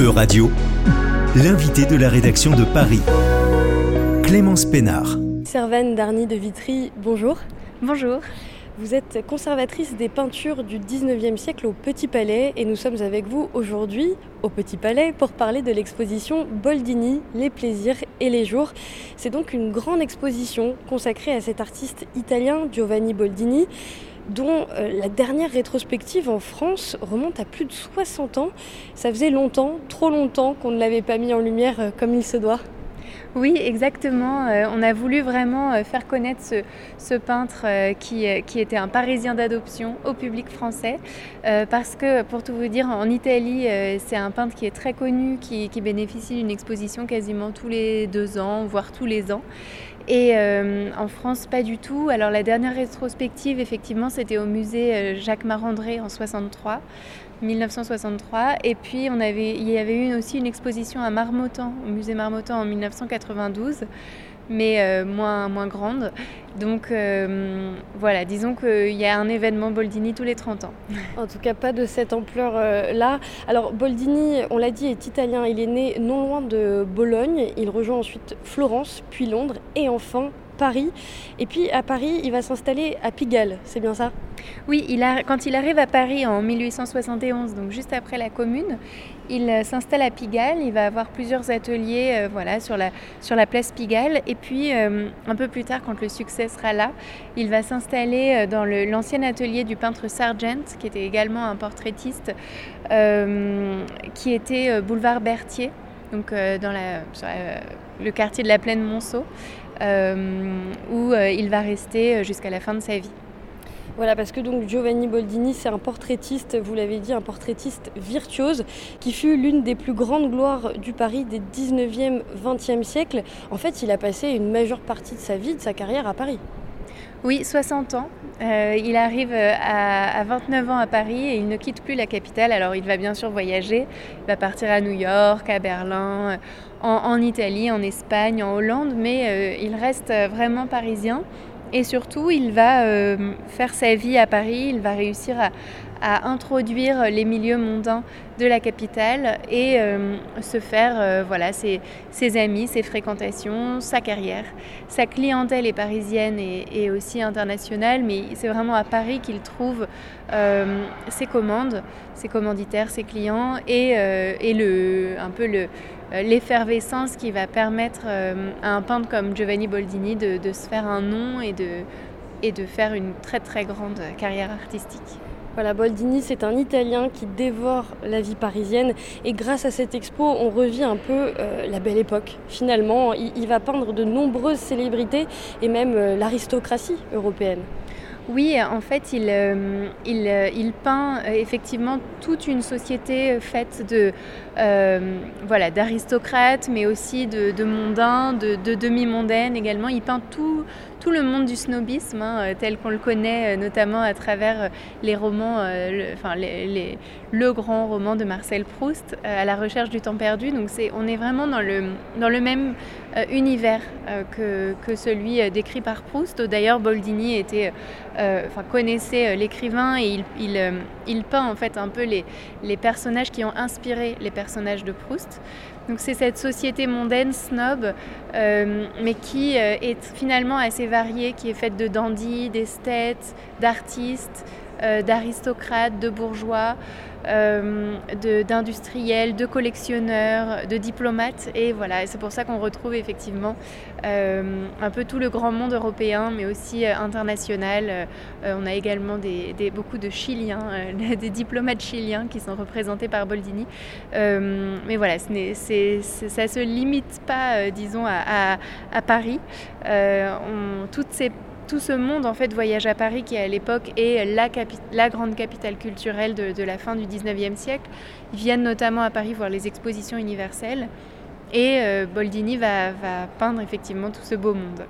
E-Radio, l'invité de la rédaction de Paris, Clémence Pénard. Servane Darny de Vitry, bonjour. Bonjour. Vous êtes conservatrice des peintures du 19e siècle au Petit Palais et nous sommes avec vous aujourd'hui au Petit Palais pour parler de l'exposition Boldini, les plaisirs et les jours. C'est donc une grande exposition consacrée à cet artiste italien Giovanni Boldini dont euh, la dernière rétrospective en France remonte à plus de 60 ans. Ça faisait longtemps, trop longtemps qu'on ne l'avait pas mis en lumière euh, comme il se doit. Oui, exactement. Euh, on a voulu vraiment faire connaître ce, peintre qui, était un Parisien d'adoption au public français. parce que, pour tout vous dire, en Italie, c'est un peintre qui est très connu, qui bénéficie d'une exposition quasiment tous les deux ans, voire tous les ans. Et euh, en France, pas du tout. Alors la dernière rétrospective, effectivement, c'était au musée euh, Jacques Marandré en 63, 1963. Et puis on avait, il y avait eu aussi une exposition à Marmottan, au musée Marmottan en 1992 mais euh, moins, moins grande. Donc euh, voilà, disons qu'il y a un événement Boldini tous les 30 ans. En tout cas, pas de cette ampleur-là. Alors Boldini, on l'a dit, est italien. Il est né non loin de Bologne. Il rejoint ensuite Florence, puis Londres et enfin Paris. Et puis à Paris, il va s'installer à Pigalle, c'est bien ça? Oui, il a, quand il arrive à Paris en 1871, donc juste après la Commune, il euh, s'installe à Pigalle. Il va avoir plusieurs ateliers euh, voilà, sur, la, sur la place Pigalle. Et puis euh, un peu plus tard, quand le succès sera là, il va s'installer dans l'ancien atelier du peintre Sargent, qui était également un portraitiste, qui était boulevard Berthier donc dans la, le quartier de la Plaine Monceau. Euh, où euh, il va rester euh, jusqu'à la fin de sa vie. Voilà, parce que donc Giovanni Boldini, c'est un portraitiste, vous l'avez dit, un portraitiste virtuose, qui fut l'une des plus grandes gloires du Paris des 19e, 20e siècles. En fait, il a passé une majeure partie de sa vie, de sa carrière à Paris. Oui, 60 ans. Il arrive à, à, 29 ans à Paris et il ne quitte plus la capitale. Alors il va bien sûr voyager, il va partir à New York, à Berlin, en, Italie, en Espagne, en Hollande, mais euh, il reste euh, vraiment parisien. Et surtout, il va euh, faire sa vie à Paris, il va réussir à, introduire les milieux mondains de la capitale et se faire voilà, ses, amis, ses fréquentations, sa carrière. Sa clientèle est parisienne et, aussi internationale, mais c'est vraiment à Paris qu'il trouve ses commandes, ses commanditaires, ses clients et, le, un peu le, euh, l'effervescence qui va permettre euh, à un peintre comme Giovanni Boldini de, se faire un nom et de, et de faire une très très grande carrière artistique. Voilà, Boldini, c'est un Italien qui dévore la vie parisienne et grâce à cette expo, on revit un peu euh, la belle époque. Finalement, il, va peindre de nombreuses célébrités et même l'aristocratie européenne. Oui, en fait, il, euh, euh, peint euh, effectivement toute une société faite de voilà d'aristocrates, mais aussi de, mondains, de, demi-mondaines également. Il peint tout, le monde du snobisme, hein, tel qu'on le connaît notamment à travers les romans, le, grand roman de Marcel Proust, à la recherche du temps perdu. Donc on est vraiment dans le, même univers que, celui décrit par Proust. D'ailleurs, Boldini euh, connaissait euh, l'écrivain et euh, il, peint en fait un peu les, les, personnages qui ont inspiré les personnages de Proust. Donc c'est cette société mondaine, snob, mais qui est finalement assez variée, qui est faite de dandys, d'esthètes, d'artistes, d'aristocrates, de bourgeois. Euh, d'industriels, de, collectionneurs, de diplomates. Et voilà, c'est pour ça qu'on retrouve effectivement euh, un peu tout le grand monde européen, mais aussi euh, international. on a également des, beaucoup de Chiliens, des diplomates chiliens qui sont représentés par Boldini. mais voilà, ça ne se limite pas, disons, à, Paris. On, toutes ces tout ce monde en fait voyage à Paris qui à l'époque est la, la, grande capitale culturelle de, la fin du 19e siècle. Ils viennent notamment à Paris voir les expositions universelles et euh, Boldini va, peindre effectivement tout ce beau monde.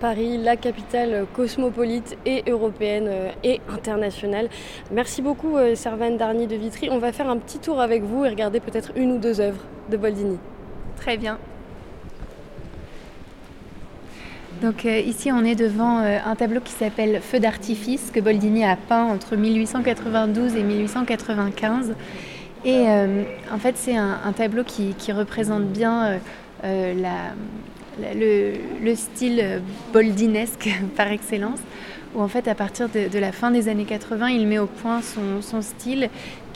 Paris, la capitale cosmopolite et européenne euh, et internationale. Merci beaucoup euh, Servane Darny de Vitry. On va faire un petit tour avec vous et regarder peut-être une ou deux œuvres de Boldini. Très bien. Donc euh, ici on est devant euh, un tableau qui s'appelle Feu d'artifice que Boldini a peint entre 1892 et 1895. Et en fait, c'est un, tableau qui, représente bien le, style boldinesque par excellence où en fait à partir de, la fin des années 80, il met au point son, style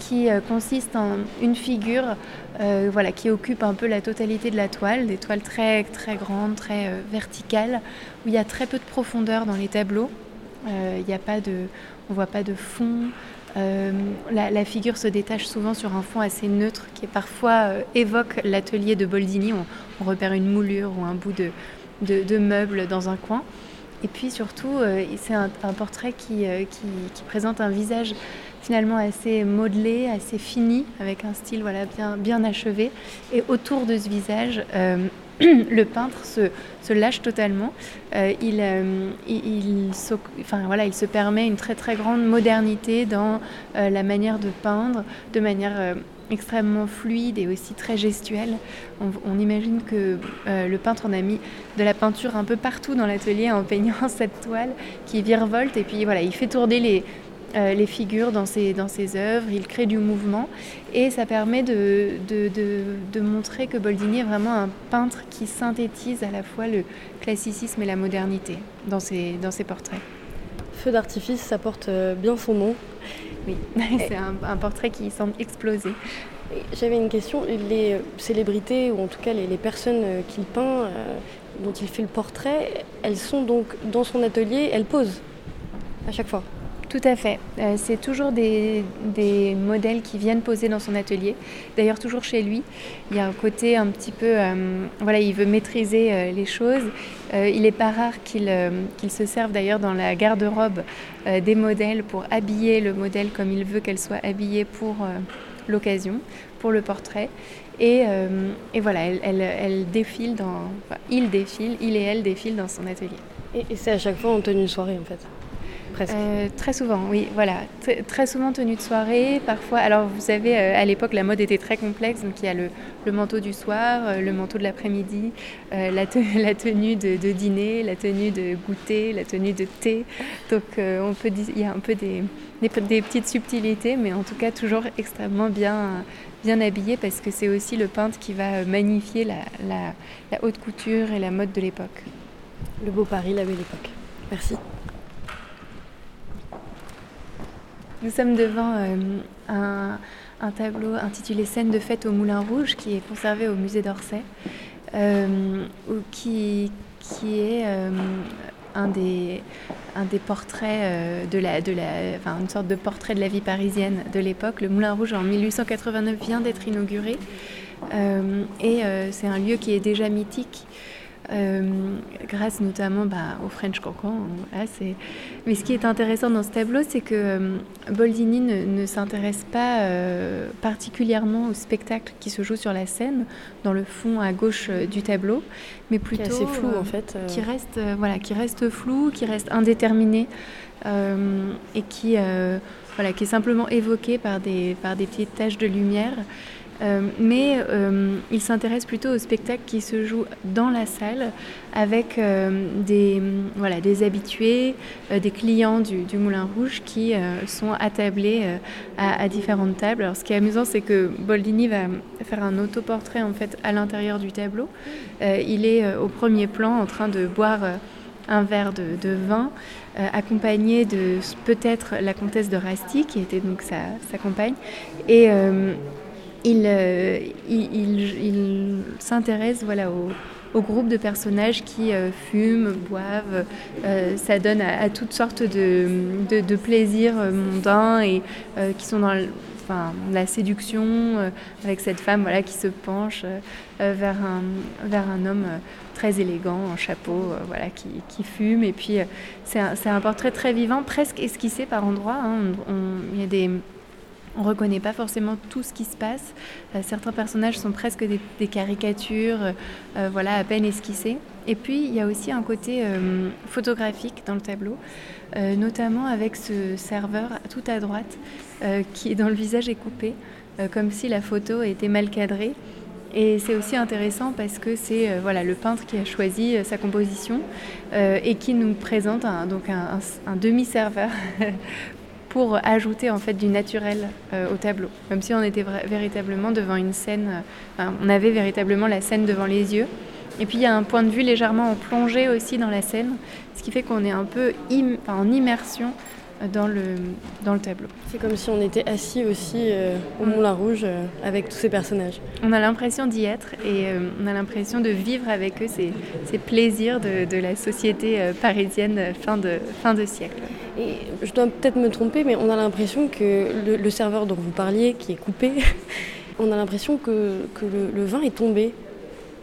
qui euh, consiste en une figure euh, voilà, qui occupe un peu la totalité de la toile, des toiles très, très grandes, très euh, verticales, où il y a très peu de profondeur dans les tableaux. il n'y a pas de, on ne voit pas de fond. La, figure se détache souvent sur un fond assez neutre qui parfois évoque l'atelier de Boldini. On, repère une moulure ou un bout de meuble dans un coin. Et puis surtout, euh, c'est un, portrait euh, qui, présente un visage finalement assez modelé, assez fini, avec un style voilà, bien, bien achevé. Et autour de ce visage, euh, le peintre se, lâche totalement. il, voilà, il se permet une très très grande modernité dans la manière de peindre, de manière extrêmement fluide et aussi très gestuelle. On, imagine que euh, le peintre en a mis de la peinture un peu partout dans l'atelier en peignant cette toile qui virevolte et puis voilà, il fait tourner les, euh, les figures dans ses, dans ses œuvres, il crée du mouvement et ça permet de, de, de, montrer que Boldini est vraiment un peintre qui synthétise à la fois le classicisme et la modernité dans ses, dans ses portraits. Feu d'artifice, ça porte euh, bien son nom. Oui, c'est un, portrait qui semble exploser. J'avais une question. Les célébrités, ou en tout cas les, personnes qu'il peint, euh, dont il fait le portrait, elles sont donc dans son atelier, elles posent à chaque fois? Tout à fait. Euh, c'est toujours des, modèles qui viennent poser dans son atelier. D'ailleurs, toujours chez lui. Il y a un côté un petit peu. Euh, voilà, il veut maîtriser euh, les choses. il n'est pas rare qu'il se serve d'ailleurs dans la garde-robe des modèles pour habiller le modèle comme il veut qu'elle soit habillée pour l'occasion, pour le portrait. Et, voilà, elle, défile dans. il défile, il et elle défilent dans son atelier. Et, et c'est à chaque fois en tenue soirée en fait euh, très souvent, oui, voilà. très souvent tenue de soirée, parfois. Alors, vous savez, euh, à l'époque, la mode était très complexe. Donc, il y a le, manteau du soir, euh, le manteau de l'après-midi, la, la, tenue de, dîner, la tenue de goûter, la tenue de thé. Donc, on peut il y a un peu des, des, petites subtilités, mais en tout cas, toujours extrêmement bien, bien habillé parce que c'est aussi le peintre qui va magnifier la, la haute couture et la mode de l'époque. Le beau Paris, la belle époque. Merci. Nous sommes devant euh, un, tableau intitulé Scène de fête au Moulin Rouge qui est conservé au musée d'Orsay, euh, qui, qui est euh, un, des, un des portraits de la, de la, enfin, une sorte de portrait de la vie parisienne de l'époque. Le Moulin Rouge en 1889 vient d'être inauguré et c'est un lieu qui est déjà mythique. Euh, grâce notamment bah, au French Cancan. Mais ce qui est intéressant dans ce tableau, c'est que euh, Boldini ne, s'intéresse pas euh, particulièrement au spectacle qui se joue sur la scène, dans le fond à gauche du tableau, mais plutôt qui flou en fait, qui reste voilà, qui reste flou, qui reste indéterminé et qui voilà, qui est simplement évoqué par des par des petites taches de lumière. Euh, mais euh, il s'intéresse plutôt au spectacle qui se joue dans la salle avec euh, des, voilà, des habitués, des clients du, Moulin Rouge qui sont attablés à, à, différentes tables. Alors ce qui est amusant, c'est que Boldini va faire un autoportrait en fait à l'intérieur du tableau. il est au premier plan en train de boire un verre de, vin, accompagné de peut-être la comtesse de Rasty, qui était donc sa, compagne. Et il, s'intéresse voilà, au, groupe de personnages qui euh, fument, boivent. Euh, ça donne à, toutes sortes de, plaisirs mondains et qui sont dans la séduction avec cette femme voilà, qui se penche vers, un, vers un homme très élégant en chapeau voilà, qui, fume. Et puis c'est un, portrait très vivant, presque esquissé par endroits. Hein. il y a des on ne reconnaît pas forcément tout ce qui se passe. Euh, certains personnages sont presque des, caricatures, euh, euh, voilà, à peine esquissées. Et puis, il y a aussi un côté photographique dans le tableau, notamment avec ce serveur tout à droite, qui, dont le visage est coupé, comme si la photo était mal cadrée. Et c'est aussi intéressant parce que c'est voilà, le peintre qui a choisi sa composition et qui nous présente un demi-serveur pour ajouter en fait du naturel au tableau, comme si on était véritablement devant une scène, on avait véritablement la scène devant les yeux. Et puis il y a un point de vue légèrement en plongée aussi dans la scène, ce qui fait qu'on est un peu en immersion dans le, dans le tableau. C'est comme si on était assis aussi euh, au Moulin Rouge euh, avec tous ces personnages. On a l'impression d'y être et euh, on a l'impression de vivre avec eux ces, ces plaisirs de, de, la société parisienne fin de, fin de siècle. Et je dois peut-être me tromper, mais on a l'impression que le, serveur dont vous parliez, qui est coupé, on a l'impression que, que le vin est tombé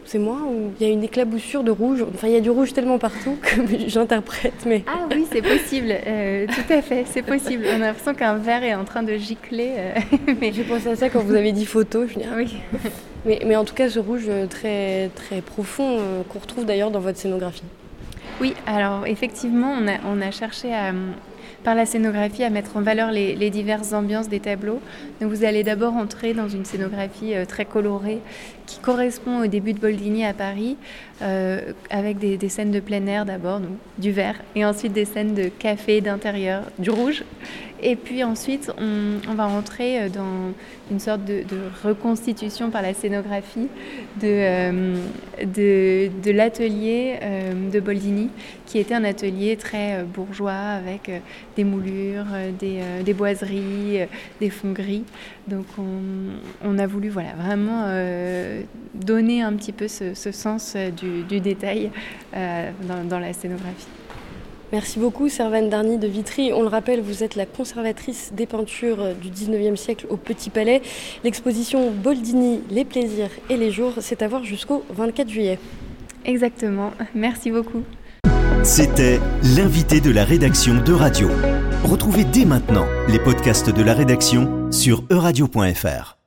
c'est moi ou il y a une éclaboussure de rouge? Enfin, il y a du rouge tellement partout que j'interprète. Mais... Ah oui, c'est possible, euh, tout à fait, c'est possible. On a l'impression qu'un verre est en train de gicler. Euh, mais... J'ai pensé à ça quand vous avez dit photo. Je dis, ah oui. mais, mais, en tout cas, ce rouge très, très profond euh, qu'on retrouve d'ailleurs dans votre scénographie. Oui, alors effectivement, on a, on a cherché à, par la scénographie à mettre en valeur les, diverses ambiances des tableaux. Donc vous allez d'abord entrer dans une scénographie euh, très colorée qui correspond au début de Boldini à Paris, euh, avec des, scènes de plein air d'abord, du vert, et ensuite des scènes de café, d'intérieur, du rouge. Et puis ensuite, on, va rentrer euh, dans une sorte de, reconstitution par la scénographie de, de, l'atelier de Boldini, qui était un atelier très bourgeois avec des moulures, des, boiseries, des fonds gris. Donc on, a voulu voilà, vraiment donner un petit peu ce, sens du, détail dans la scénographie. Merci beaucoup, Servane Darny de Vitry. On le rappelle, vous êtes la conservatrice des peintures du 19e siècle au Petit Palais. L'exposition Boldini, les plaisirs et les jours, c'est à voir jusqu'au 24 juillet. Exactement. Merci beaucoup. C'était l'invité de la rédaction de Radio. Retrouvez dès maintenant les podcasts de la rédaction sur euradio.fr.